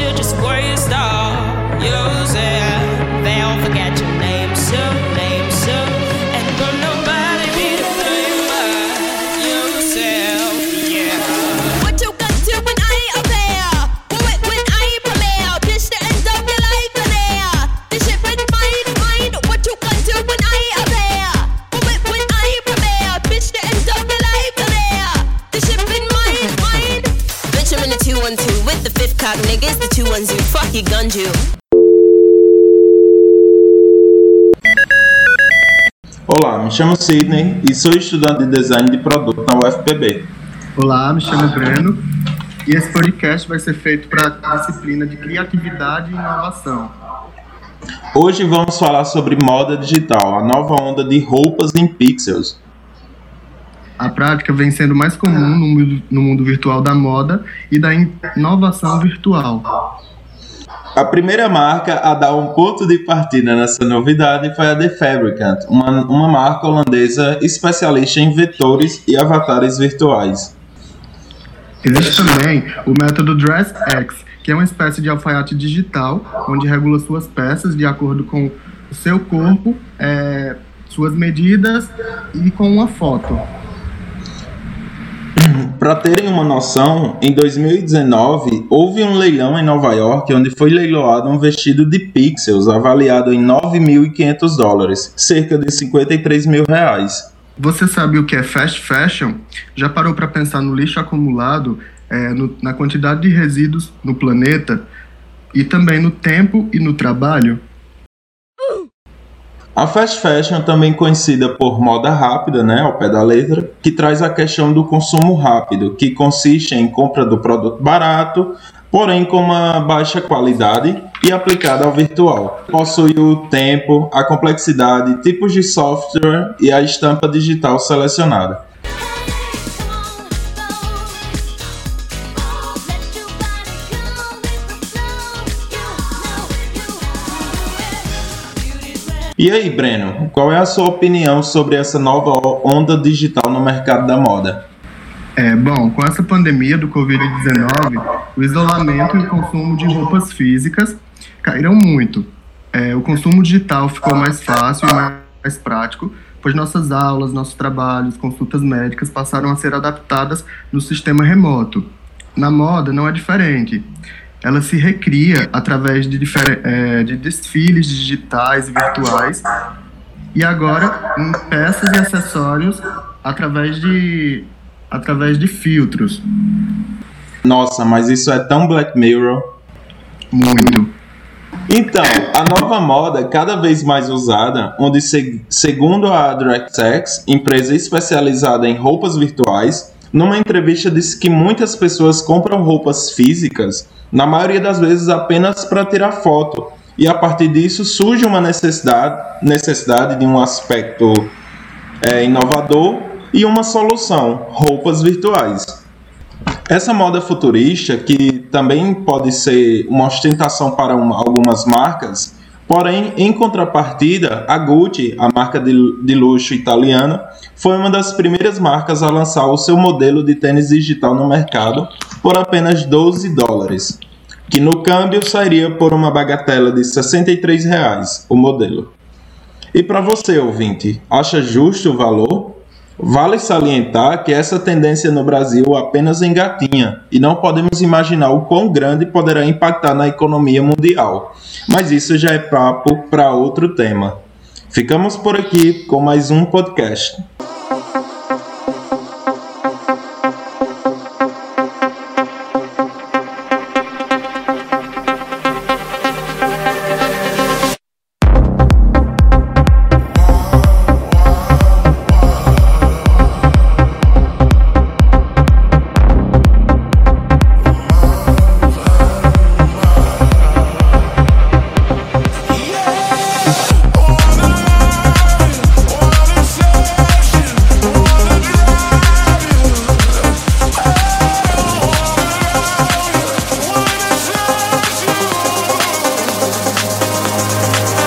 you're just worries off the fifth cock niggas, the 210. Fuck you, gun you. Olá, me chamo Sidney e sou estudante de design de produto na UFPB. Olá, me chamo Breno e esse podcast vai ser feito para a disciplina de criatividade e inovação. Hoje vamos falar sobre moda digital, a nova onda de roupas em pixels. A prática vem sendo mais comum no mundo, no mundo virtual da moda e da inovação virtual. A primeira marca a dar um ponto de partida nessa novidade foi a The Fabricant, uma, uma marca holandesa especialista em vetores e avatares virtuais. Existe também o método DressX, que é uma espécie de alfaiate digital, onde regula suas peças de acordo com o seu corpo, eh, suas medidas e com uma foto. Para terem uma noção, em 2019 houve um leilão em Nova York onde foi leiloado um vestido de pixels avaliado em 9.500 dólares, cerca de 53 mil reais. Você sabe o que é fast fashion? Já parou para pensar no lixo acumulado, eh, no- na quantidade de resíduos no planeta e também no tempo e no trabalho? A fast fashion, também conhecida por moda rápida, né, ao pé da letra, que traz a questão do consumo rápido, que consiste em compra do produto barato, porém com uma baixa qualidade e aplicada ao virtual. Possui o tempo, a complexidade, tipos de software e a estampa digital selecionada. E aí, Breno, qual é a sua opinião sobre essa nova onda digital no mercado da moda? É, bom, com essa pandemia do Covid-19, o isolamento e o consumo de roupas físicas caíram muito. É, o consumo digital ficou mais fácil e mais, mais prático, pois nossas aulas, nossos trabalhos, consultas médicas passaram a ser adaptadas no sistema remoto. Na moda não é diferente. Ela se recria através de, é, de desfiles digitais e virtuais e agora em peças e acessórios através de através de filtros. Nossa, mas isso é tão Black Mirror. Muito. Então, a nova moda é cada vez mais usada, onde, se- segundo a DirectX, empresa especializada em roupas virtuais, numa entrevista disse que muitas pessoas compram roupas físicas, na maioria das vezes apenas para tirar foto, e a partir disso surge uma necessidade, necessidade de um aspecto é, inovador e uma solução, roupas virtuais. Essa moda futurista, que também pode ser uma ostentação para uma- algumas marcas, porém, em contrapartida, a Gucci, a marca de, de luxo italiana, foi uma das primeiras marcas a lançar o seu modelo de tênis digital no mercado por apenas 12 dólares, que no câmbio sairia por uma bagatela de 63 reais o modelo. E para você, ouvinte, acha justo o valor? Vale salientar que essa tendência no Brasil apenas engatinha e não podemos imaginar o quão grande poderá impactar na economia mundial. Mas isso já é papo para outro tema. Ficamos por aqui com mais um podcast.